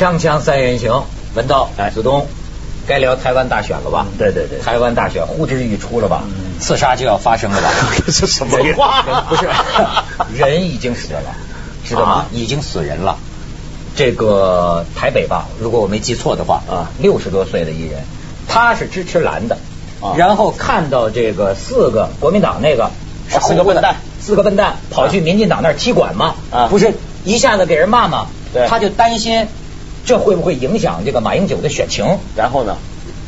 锵锵三人行，文道，哎。子东，该聊台湾大选了吧？对对对。台湾大选呼之欲出了吧？刺杀就要发生了吧？这是什么话。不是，人已经死了，知道吗？啊？已经死人了。这个台北吧，如果我没记错的话，啊。六十多岁的一人，他是支持蓝的，啊。然后看到这个四个国民党那个四个笨蛋。四个笨蛋跑去民进党那儿踢馆嘛，啊。不是一下子给人骂嘛，对。他就担心这会不会影响这个马英九的选情，然后呢？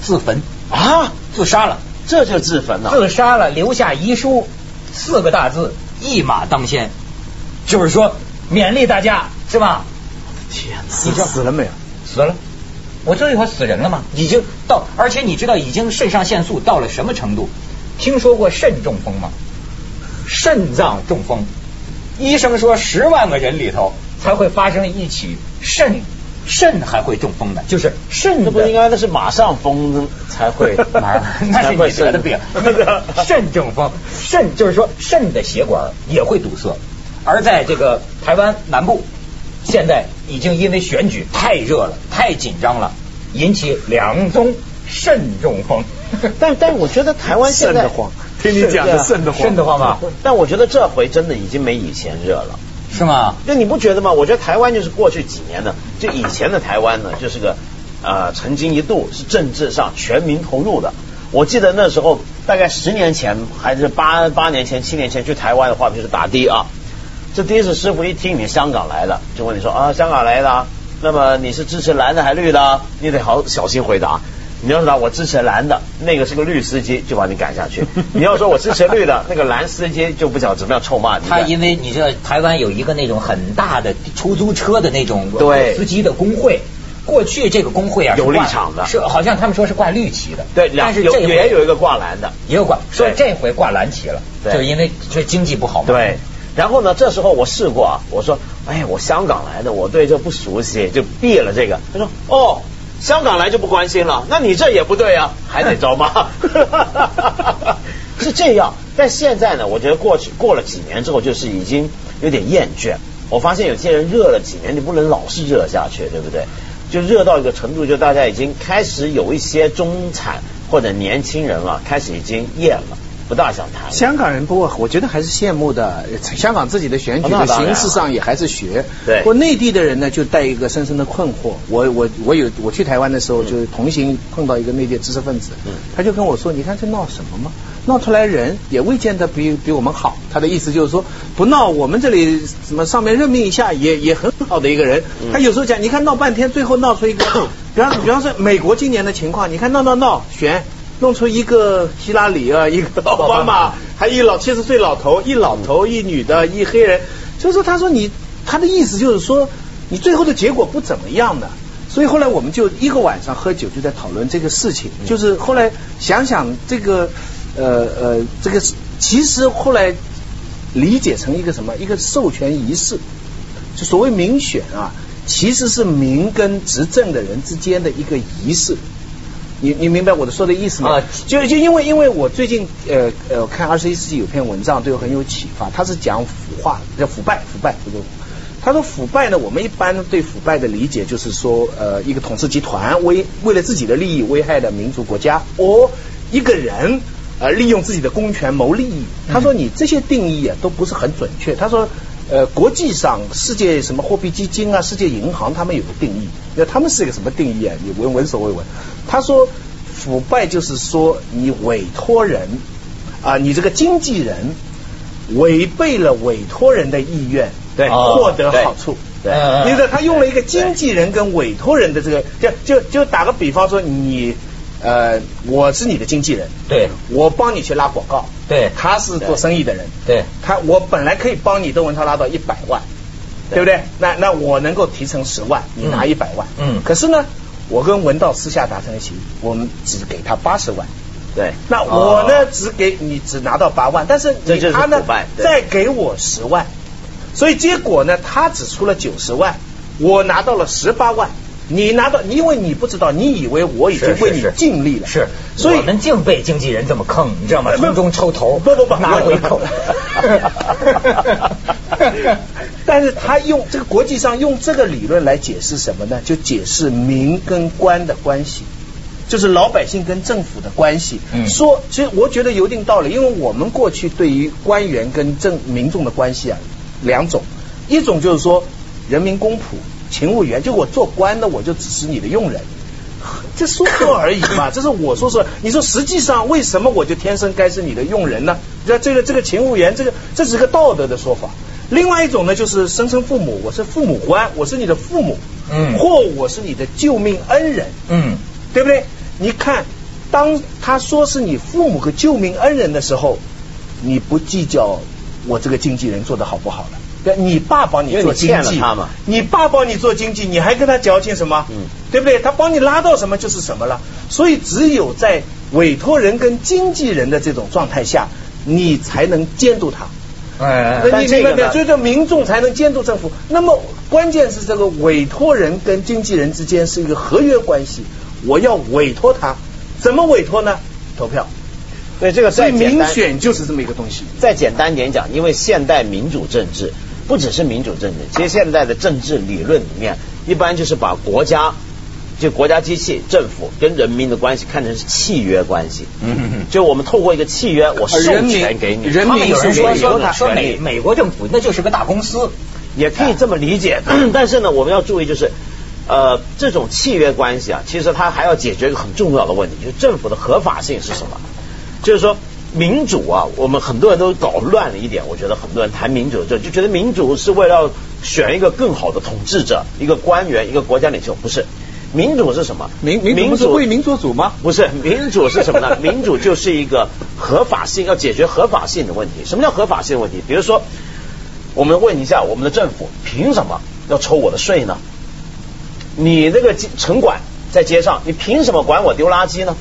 自焚啊，自杀了，这就自焚了。自杀了，留下遗书，四个大字一马当先，就是说勉励大家是吧？天哪！你知道死了没有？死了。我这一会儿死人了吗？已经到，而且你知道已经肾上腺素到了什么程度？听说过肾中风吗？肾脏中风，医生说十万个人里头才会发生一起肾肾还会中风的，就是肾这不应该那是马上风才会 那是你得的病，那 个肾中风，肾就是说肾的血管也会堵塞，而在这个台湾南部，现在已经因为选举太热了、太紧张了，引起两宗肾中风。但但我觉得台湾现在慌，听你讲的肾的慌，肾的慌吧？但我觉得这回真的已经没以前热了。是吗？那你不觉得吗？我觉得台湾就是过去几年呢，就以前的台湾呢，就是个呃，曾经一度是政治上全民投入的。我记得那时候大概十年前还是八八年前、七年前去台湾的话，就是打的啊。这的士师傅一听你香港来的，就问你说啊，香港来的，那么你是支持蓝的还是绿的？你得好小心回答。你要说我支持蓝的，那个是个绿司机，就把你赶下去。你要说我支持绿的，那个蓝司机就不晓得怎么样臭骂你。他因为你知道台湾有一个那种很大的出租车的那种对司机的工会。过去这个工会啊有立场的是好像他们说是挂绿旗的，对，但是这回也有一个挂蓝的，也有挂，说对这回挂蓝旗了，对就是因为这经济不好嘛。对。然后呢，这时候我试过啊，我说，哎，我香港来的，我对这不熟悉，就避了这个。他说，哦，香港来就不关心了，那你这也不对啊，还得招骂。是这样，但现在呢，我觉得过去过了几年之后，就是已经有点厌倦。我发现有些人热了几年，你不能老是热下去，对不对？就热到一个程度，就大家已经开始有一些中产或者年轻人了，开始已经厌了，不大想谈。香港人不过，我觉得还是羡慕的。香港自己的选举的形式上也还是学。对不过内地的人呢，就带一个深深的困惑。我我我有我去台湾的时候，嗯就是同行碰到一个内地知识分子，嗯他就跟我说：“你看这闹什么吗？闹出来人也未见得比比我们好。”他的意思就是说，不闹我们这里什么上面任命一下也也很好的一个人。嗯他有时候讲，你看闹半天，最后闹出一个，比方比方说美国今年的情况，你看闹闹闹选。弄出一个希拉里啊，一个奥巴马，还一老七十岁老头，一老头一女的，一黑人，就是说他说你他的意思就是说你最后的结果不怎么样的，所以后来我们就一个晚上喝酒就在讨论这个事情，就是后来想想这个呃呃这个其实后来理解成一个什么？一个授权仪式，就所谓民选啊，其实是民跟执政的人之间的一个仪式。你你明白我的说的意思吗？啊就就因为因为我最近呃呃看二十一世纪有篇文章对我很有启发，他是讲腐化叫腐败腐败这个。他说腐败呢，我们一般对腐败的理解就是说，呃，一个统治集团为为了自己的利益危害了民族国家，或一个人呃利用自己的公权谋利益。他说你这些定义啊都不是很准确。他说呃国际上世界什么货币基金啊、世界银行他们有个定义，那他们是一个什么定义啊？你闻闻所未闻。他说腐败就是说你委托人啊、你这个经纪人违背了委托人的意愿，对获得好处。对嗯你说他用了一个经纪人跟委托人的这个，就就就打个比方说，你呃，我是你的经纪人，对。我帮你去拉广告，对。他是做生意的人，对。他我本来可以帮你邓文涛拉到一百万，对。对不对？那那我能够提成十万，你拿嗯。一百万，嗯。可是呢，我跟文道私下达成了协议，我们只给他八十万。对，那我呢，只给你只拿到八万，但是你他呢再给我十万，所以结果呢，他只出了九十万，我拿到了十八万，你拿到，因为你不知道，你以为我已经为你尽力了，是，所以我们净被经纪人这么坑，你知道吗？从中抽头，不不不，拿回扣。但是他用这个国际上用这个理论来解释什么呢？就解释民跟官的关系，就是老百姓跟政府的关系。嗯，说其实我觉得有一定道理，因为我们过去对于官员跟政民众的关系啊，两种，一种就是说人民公仆。勤务员，就我做官的，我就只是你的佣人，这说说而已嘛。这是我说说，你说实际上为什么我就天生该是你的佣人呢？这这个这个勤务员，这个这是个道德的说法。另外一种呢，就是生称父母，我是父母官，我是你的父母，嗯，或我是你的救命恩人，嗯，对不对？你看，当他说是你父母和救命恩人的时候，你不计较我这个经纪人做的好不好了。你爸帮你做经济，你爸帮你做经济，你还跟他矫情什么？嗯，对不对？他帮你拉到什么就是什么了。所以只有在委托人跟经纪人的这种状态下，你才能监督他。哎，那你明白没有？所以说民众才能监督政府。那么关键是这个委托人跟经纪人之间是一个合约关系，我要委托他，怎么委托呢？投票。对这个再民选就是这么一个东西。再简单点讲，因为现代民主政治。不只是民主政治，其实现在的政治理论里面，一般就是把国家就国家机器、政府跟人民的关系看成是契约关系。嗯嗯嗯。就我们透过一个契约，我授权给你。人民有人说说说美美国政府那就是个大公司，也可以这么理解。但是呢，我们要注意就是，呃，这种契约关系啊，其实它还要解决一个很重要的问题，就是政府的合法性是什么？就是说。民主啊，我们很多人都搞乱了一点。我觉得很多人谈民主，就就觉得民主是为了选一个更好的统治者，一个官员，一个国家领袖。不是，民主是什么？民民主是为民做主吗？不是，民主是什么呢？民主就是一个合法性，要解决合法性的问题。什么叫合法性问题？比如说，我们问一下我们的政府，凭什么要抽我的税呢？你那个城管在街上，你凭什么管我丢垃圾呢？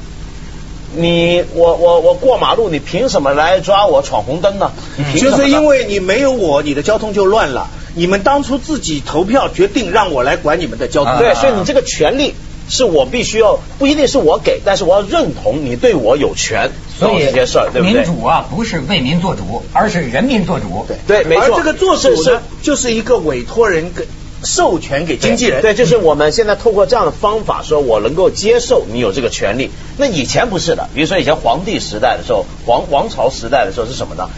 你我我我过马路，你凭什么来抓我闯红灯呢？就是因为你没有我，你的交通就乱了。你们当初自己投票决定让我来管你们的交通，对，所以你这个权利是我必须要，不一定是我给，但是我要认同你对我有权做这些事儿，对不对？民主啊，不是为民做主，而是人民做主。对对，没错。而这个做主呢，就是一个委托人跟。授权给经纪人，对，就是我们现在透过这样的方法，说我能够接受你有这个权利。那以前不是的，比如说以前皇帝时代的时候，王王朝时代的时候是什么呢？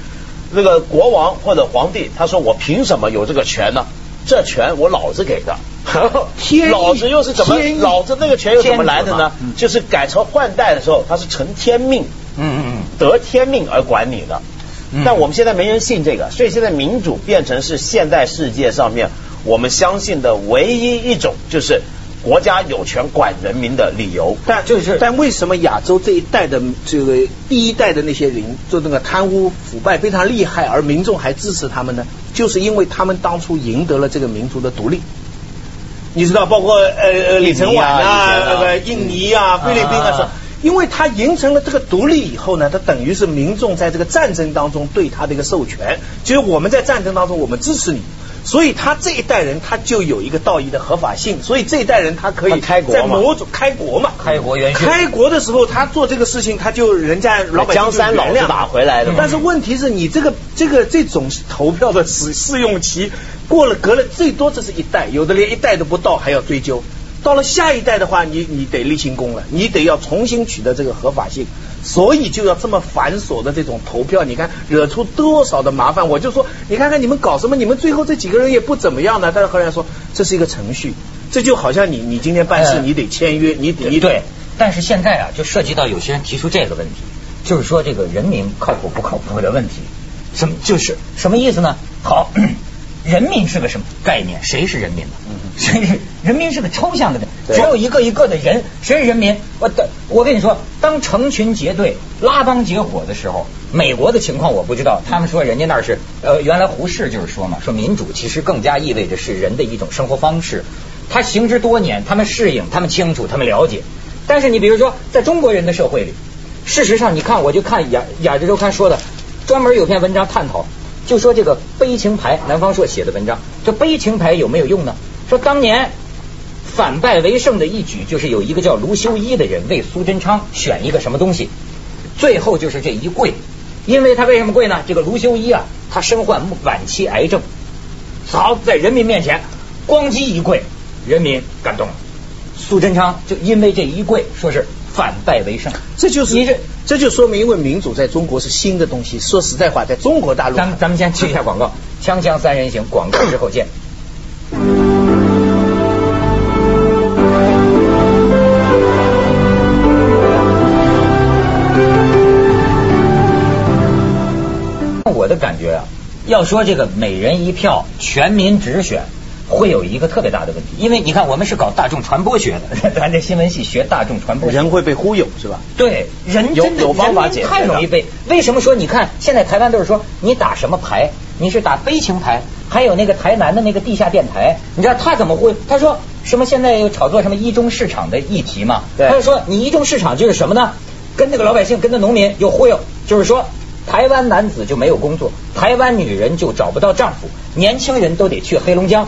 那个国王或者皇帝，他说我凭什么有这个权呢？这权我老子给的，老子又是怎么？老子那个权又怎么来的呢？就是改朝换代的时候，他是承天命，嗯嗯嗯，得天命而管理的。但我们现在没人信这个，所以现在民主变成是现代世界上面。我们相信的唯一一种就是国家有权管人民的理由，但就是但为什么亚洲这一代的这个第一代的那些人做那个贪污腐败非常厉害，而民众还支持他们呢？就是因为他们当初赢得了这个民族的独立。你知道，包括呃呃李承晚啊，那个印尼啊、菲律宾啊，是，因为他赢成了这个独立以后呢，他等于是民众在这个战争当中对他的一个授权，就是我们在战争当中我们支持你。所以他这一代人他就有一个道义的合法性，所以这一代人他可以开国在某种开国嘛，开国元勋。开国的时候他做这个事情，他就人家老百姓江山老子打回来的。但是问题是你这个这个这种投票的试试用期过了，隔了最多这是一代，有的连一代都不到还要追究。到了下一代的话，你你得立新功了，你得要重新取得这个合法性。所以就要这么繁琐的这种投票，你看惹出多少的麻烦。我就说，你看看你们搞什么，你们最后这几个人也不怎么样呢。但是后来说这是一个程序，这就好像你你今天办事你得签约，你得对。但是现在啊，就涉及到有些人提出这个问题，就是说这个人民靠谱不靠谱的问题。什么就是什么意思呢？好，人民是个什么概念？谁是人民呢？谁是人民是个抽象的，只有一个一个的人，谁是人民？我的，我跟你说，当成群结队拉帮结伙的时候，美国的情况我不知道。他们说人家那是呃，原来胡适就是说嘛，说民主其实更加意味着是人的一种生活方式。他行之多年，他们适应，他们清楚，他们了解。但是你比如说，在中国人的社会里，事实上你看，我就看亚亚洲周刊说的，专门有篇文章探讨，就说这个悲情牌，南方社写的文章，这悲情牌有没有用呢？说当年反败为胜的一举就是有一个叫卢修一的人为苏贞昌选一个什么东西，最后就是这一跪，因为他为什么跪呢？这个卢修一啊，他身患晚期癌症，好在人民面前咣叽一跪，人民感动了，苏贞昌就因为这一跪，说是反败为胜，这就是你这这就说明，因为民主在中国是新的东西。说实在话，在中国大陆，咱们咱们先去一下广告，锵锵三人行，广告之后见。我的感觉啊，要说这个每人一票全民直选，会有一个特别大的问题，因为你看我们是搞大众传播学的，咱这新闻系学大众传播学，人会被忽悠，是吧？对，人有真的有方法人解决太容易被。为什么说你看现在台湾都是说你打什么牌？你是打悲情牌，还有那个台南的那个地下电台，你知道他怎么会？他说什么？现在又炒作什么一中市场的议题嘛？对他就说你一中市场就是什么呢？跟那个老百姓跟那农民有忽悠，就是说台湾男子就没有工作，台湾女人就找不到丈夫，年轻人都得去黑龙江。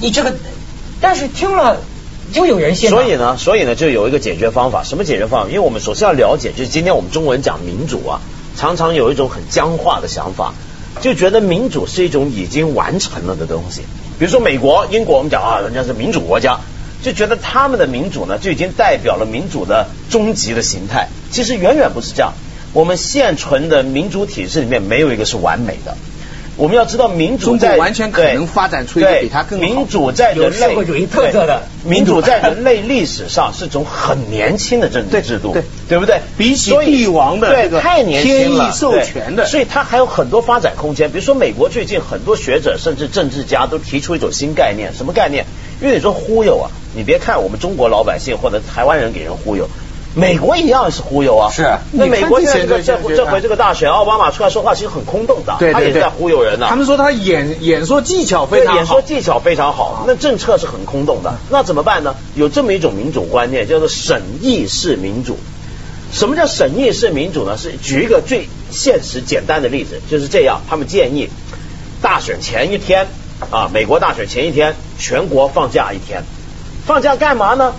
你这个，但是听了就有人信。所以呢，所以呢，就有一个解决方法。什么解决方法？因为我们首先要了解，就是今天我们中国人讲民主啊，常常有一种很僵化的想法，就觉得民主是一种已经完成了的东西。比如说美国、英国，我们讲啊，人家是民主国家，就觉得他们的民主呢，就已经代表了民主的终极的形态。其实远远不是这样。我们现存的民主体制里面，没有一个是完美的。我们要知道，民主在完全可能发展出一个比它更好民主在人类社类会主义特色的对民主在人类历史上是种很年轻的政治制度，对对不对？比起帝王的对这个太年轻了，天意授权的对所以它还有很多发展空间。比如说，美国最近很多学者甚至政治家都提出一种新概念，什么概念？因为你说忽悠啊，你别看我们中国老百姓或者台湾人给人忽悠。美国一样是忽悠啊！是那美国现在这个这这回这个大选，奥巴马出来说话其实很空洞的，对对对，他也在忽悠人呢、他们说他演演说技巧非，常好演说，技巧非常好，那政策是很空洞的。那怎么办呢？有这么一种民主观念，叫做审议式民主。什么叫审议式民主呢？是举一个最现实简单的例子，就是这样。他们建议大选前一天啊，美国大选前一天，全国放假一天。放假干嘛呢？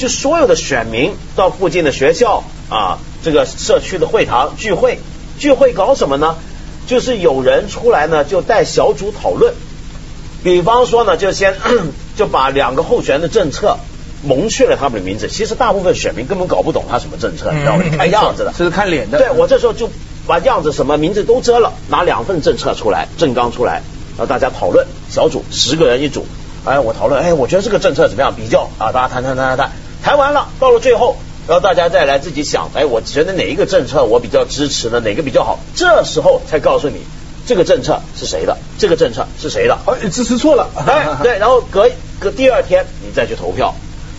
就所有的选民到附近的学校啊，这个社区的会堂聚会。聚会搞什么呢？就是有人出来呢，就带小组讨论。比方说呢，就先 就把两个候选人的政策蒙去了他们的名字。其实大部分选民根本搞不懂他什么政策，你知道吗？看样子的，这是看脸的。对我这时候就把样子什么名字都遮了，拿两份政策出来，政纲出来，让大家讨论。小组十个人一组，哎，我讨论，哎，我觉得这个政策怎么样？比较啊，大家谈谈谈谈谈，谈完了，到了最后，然后大家再来自己想，哎，我觉得哪一个政策我比较支持呢？哪个比较好？这时候才告诉你这个政策是谁的，这个政策是谁的。哎，支持错了。哎，对，然后隔隔第二天你再去投票，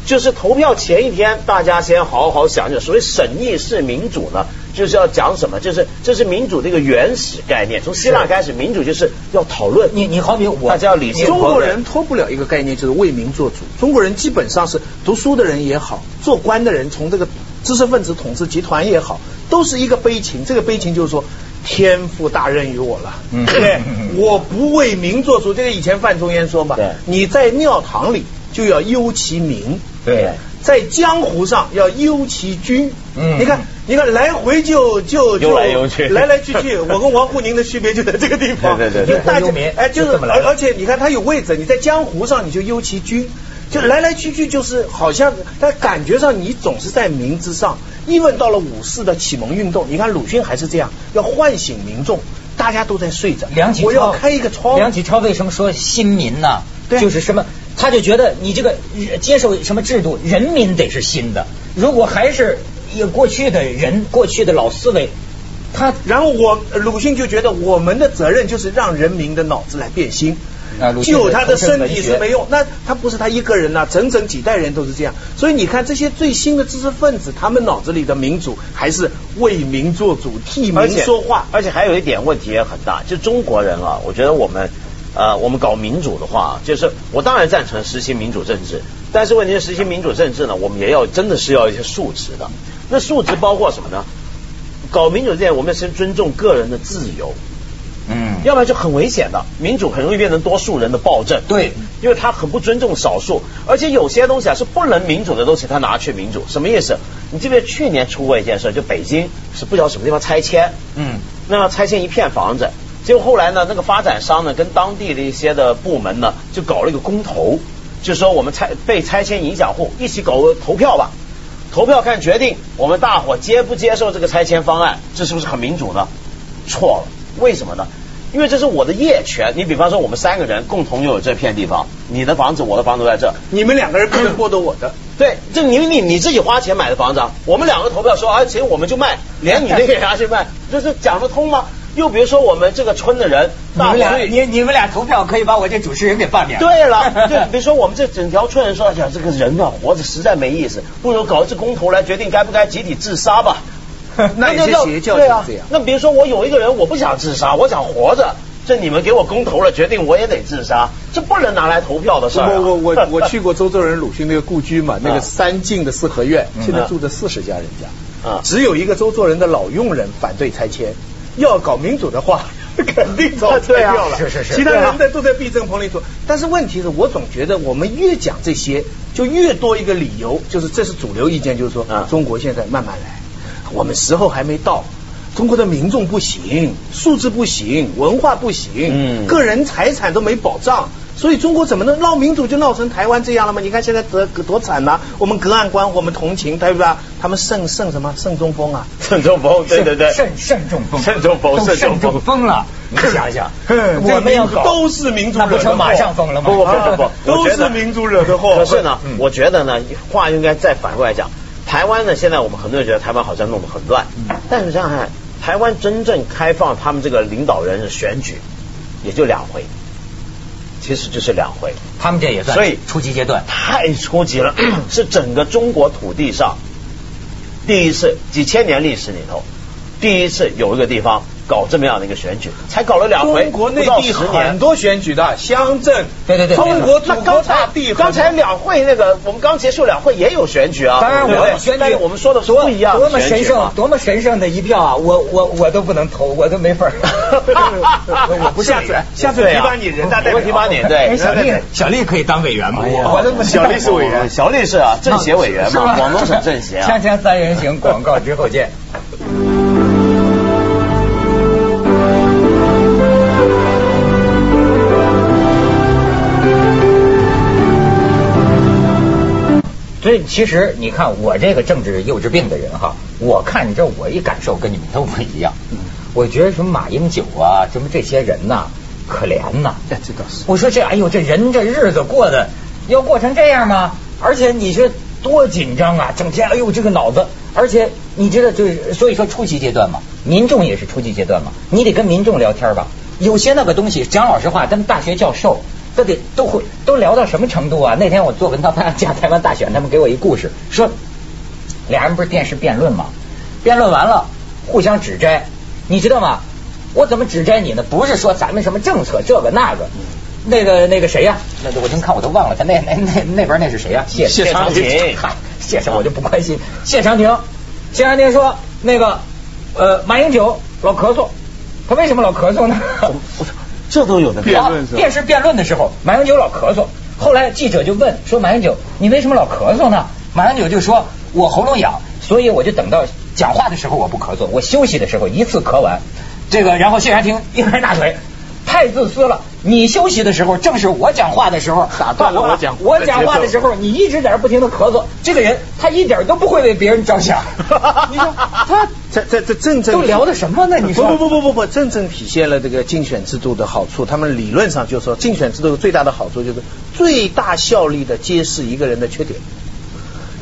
就是投票前一天，大家先好好想想，所谓审议式民主呢，就是要讲什么？就是这是民主的一个原始概念。从希腊开始，民主就是要讨论。你你好比我大家要理性中国人脱不了一个概念，就是为民做主。中国人基本上是读书的人也好，做官的人，从这个知识分子统治集团也好，都是一个悲情。这个悲情就是说，天赋大任于我了，嗯对不对？我不为民做主，这个以前范仲淹说嘛对，你在庙堂里就要忧其民，对在江湖上要忧其君。嗯你看，你看，来回就就就游来游去来来去去。我跟王沪宁的区别就在这个地方。对对对对大家忧民哎，就是而而且你看，他有位置，你在江湖上你就忧其君，就来来去去，就是好像但感觉上你总是在民之上。一问到了五四的启蒙运动，你看鲁迅还是这样，要唤醒民众，大家都在睡着，梁启超我要开一个窗。梁启超为什么说新民呢？对就是什么，他就觉得你这个呃接受什么制度，人民得是新的。如果还是有过去的人，过去的老思维，他然后我鲁迅就觉得我们的责任就是让人民的脑子来变新。啊鲁迅就他的身体是没用，那他不是他一个人呐、整整几代人都是这样。所以你看这些最新的知识分子，他们脑子里的民主还是为民做主，替民说话。而且还有一点问题也很大，就中国人啊，我觉得我们呃，我们搞民主的话，就是我当然赞成实行民主政治，但是问题是实行民主政治呢，我们也要真的是要一些素质的。那素质包括什么呢？搞民主之前，我们先尊重个人的自由。嗯要不然就很危险的。民主很容易变成多数人的暴政。对，因为他很不尊重少数，而且有些东西啊是不能民主的东西，他拿去民主，什么意思？你记不记得去年出过一件事，就北京是不知道什么地方拆迁，嗯，那要拆迁一片房子，结果后来呢，那个发展商呢跟当地的一些的部门呢就搞了一个公投，就说我们拆被拆迁影响户一起搞个投票吧，投票看决定我们大伙接不接受这个拆迁方案，这是不是很民主呢？错了，为什么呢？因为这是我的业权。你比方说，我们三个人共同拥有这片地方，你的房子，我的房子都在这，你们两个人不能剥夺我的。对，这你你你自己花钱买的房子，啊，我们两个投票说，啊，行，我们就卖，连你那个也拿去卖，这是讲得通吗？又比如说，我们这个村的人，你们俩你你们俩投票可以把我这主持人给罢免。对了，对比如说我们这整条村人说，哎呀，这个人啊，活着实在没意思，不如搞一次公投来决定该不该集体自杀吧。那有些邪教对啊就是这样。那比如说，我有一个人，我不想自杀，我想活着。这你们给我公投了，决定我也得自杀，这不能拿来投票的事儿、啊。我我我 我去过周作人鲁迅那个故居嘛，那个嗯三进的四合院，嗯现在住着四十家人家，啊只有一个周作人的老佣人反对拆迁，要搞民主的话，肯定早拆掉了。是是是其他人在都在避震棚里躲。但是问题是我总觉得我们越讲这些，就越多一个理由，就是这是主流意见，就是说嗯中国现在慢慢来，我们时候还没到。中国的民众不行，素质不行，文化不行，嗯个人财产都没保障，所以中国怎么能闹民主就闹成台湾这样了吗？你看现在多多惨呐、我们隔岸观火，我们同情，对不对？他们盛盛什么盛中风啊？胜中风，对对对，慎慎中风，慎中风都慎中风了。你想想，哼我们要搞都是民主惹的祸马上疯了吗？不不不不不，都是民主惹的祸。可是呢嗯，我觉得呢，话应该再反过来讲，台湾呢，现在我们很多人觉得台湾好像弄得很乱，但是想想看，台湾真正开放他们这个领导人的选举，也就两回，其实就是两回，他们这也算所以初级阶段。太初级了，是整个中国土地上第一次几千年历史里头，第一次有一个地方搞这么样的一个选举，才搞了两回，中国内地很多选举的乡镇，对对对中国祖国那刚才大地，刚才两会那个，我们刚结束两会也有选举啊，当然，我选举我们说的不一样多么神圣多么神圣的一票啊！我我我都不能投，我都没份儿。我不是下次 下次提拔你人大代表，提拔你对。哎，小丽小丽可以当委员吗？我。我都不知道小丽是委员。小丽是啊，政协委员嘛，广东省政协啊。锵。锵三人行，广告之后见。所以其实你看我这个政治幼稚病的人哈，我看这我一感受跟你们都不一样。我觉得什么马英九啊，什么这些人呐，可怜呐。哎，这倒是。我说这哎呦，这人这日子过得要过成这样吗？而且你说多紧张啊，整天哎呦这个脑子，而且你知道就是所以说初级阶段嘛，民众也是初级阶段嘛，你得跟民众聊天吧。有些那个东西讲老实话，跟大学教授都得都会都聊到什么程度啊？那天我做文涛他讲台湾大选，他们给我一故事，说俩人不是电视辩论吗？辩论完了互相指摘，你知道吗？我怎么指摘你呢？不是说咱们什么政策这个那个，那个那个谁呀、那我真看我都忘了，他那那那那边那是谁呀、谢谢长廷嗨，谢长我就不关心。谢长廷，谢长廷说那个呃马英九老咳嗽，他为什么老咳嗽呢？这都有的辩论是吧电视辩论的时候，马英九老咳嗽。后来记者就问说：“马英九，你为什么老咳嗽呢？”马英九就说：“我喉咙痒，所以我就等到讲话的时候我不咳嗽，我休息的时候一次咳完。”这个，然后谢长廷一拍大腿，太自私了！你休息的时候，正是我讲话的时候，打断了我讲我讲话的时候，你一直在这不停的咳嗽。这个人他一点都不会为别人着想。你说他这这这正正都聊的什么呢？你说不不不不不不，正正体现了这个竞选制度的好处。他们理论上就说，竞选制度最大的好处就是最大效力的揭示一个人的缺点。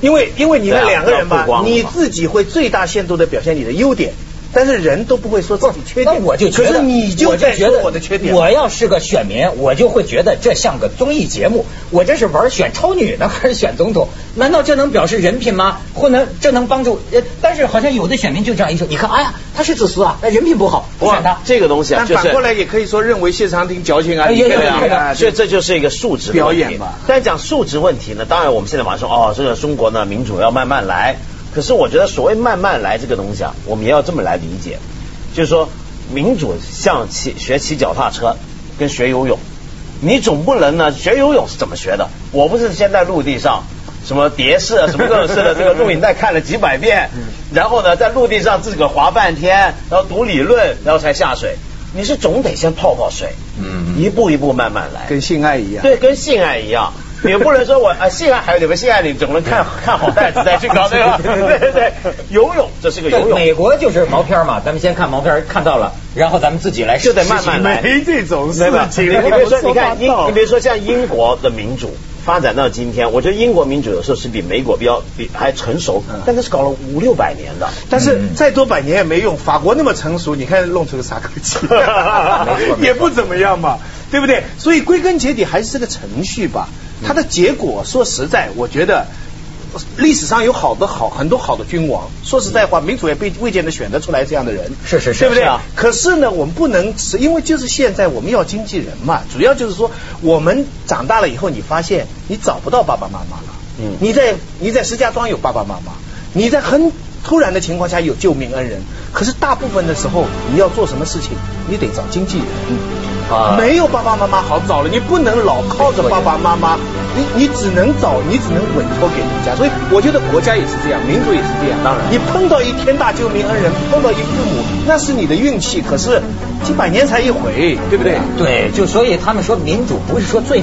因为因为你们两个人吧你自己会最大限度的表现你的优点，但是人都不会说自己缺点。那我就觉得，可是你就在说我觉得我的缺点。我要是个选民，我就会觉得这像个综艺节目。我这是玩选超女呢，还是选总统？难道这能表示人品吗？或能这能帮助？呃，但是好像有的选民就这样一说，你看，哎呀，他是自私啊，那人品不好，不选他。这个东西啊，就是但反过来也可以说认为谢长廷矫情啊，哎也有你看可能啊所以这就是一个数值的问题表演嘛但讲数值问题呢，当然我们现在马上说哦，这个中国呢民主要慢慢来。可是我觉得所谓慢慢来这个东西啊，我们也要这么来理解，就是说民主像骑学骑脚踏车跟学游泳，你总不能呢学游泳是怎么学的？我不是先在陆地上什么蝶式啊什么各种式的这个录影带看了几百遍，然后呢在陆地上自个儿滑半天，然后读理论，然后才下水。你是总得先泡泡水，嗯一步一步慢慢来。跟性爱一样。对，跟性爱一样。也不能说我啊，性爱还有点性爱，你总能看 看好袋子再去搞，对吧？对对对，游泳这是个游，泳，美国就是毛片嘛，咱们先看毛片，看到了，然后咱们自己来就得慢慢来。没这种事？情你你别说，你看英，你你别说像英国的民主发展到今天，我觉得英国民主有时候是比美国比较比还成熟，但那是搞了五六百年的。但是再多百年也没用，法国那么成熟，你看弄出个萨科齐 没错，也不怎么样嘛，对不对？所以归根结底还是这个程序吧。它的结果，说实在，我觉得历史上有好多好很多好的君王，说实在话，民主也被未见得选得出来这样的人，是是是对不对？是啊可是呢，我们不能是因为就是现在我们要经纪人嘛，主要就是说我们长大了以后，你发现你找不到爸爸妈妈了，嗯你在你在石家庄有爸爸妈妈，你在很突然的情况下有救命恩人，可是大部分的时候你要做什么事情，你得找经纪人。啊没有爸爸妈妈好找了，你不能老靠着爸爸妈妈，你你只能找，你只能委托给人家。所以我觉得国家也是这样，民族也是这样。当然你碰到一天大救命恩人，碰到一父母，那是你的运气，可是几百年才一回，对不对？对，就所以他们说民主不是说最后。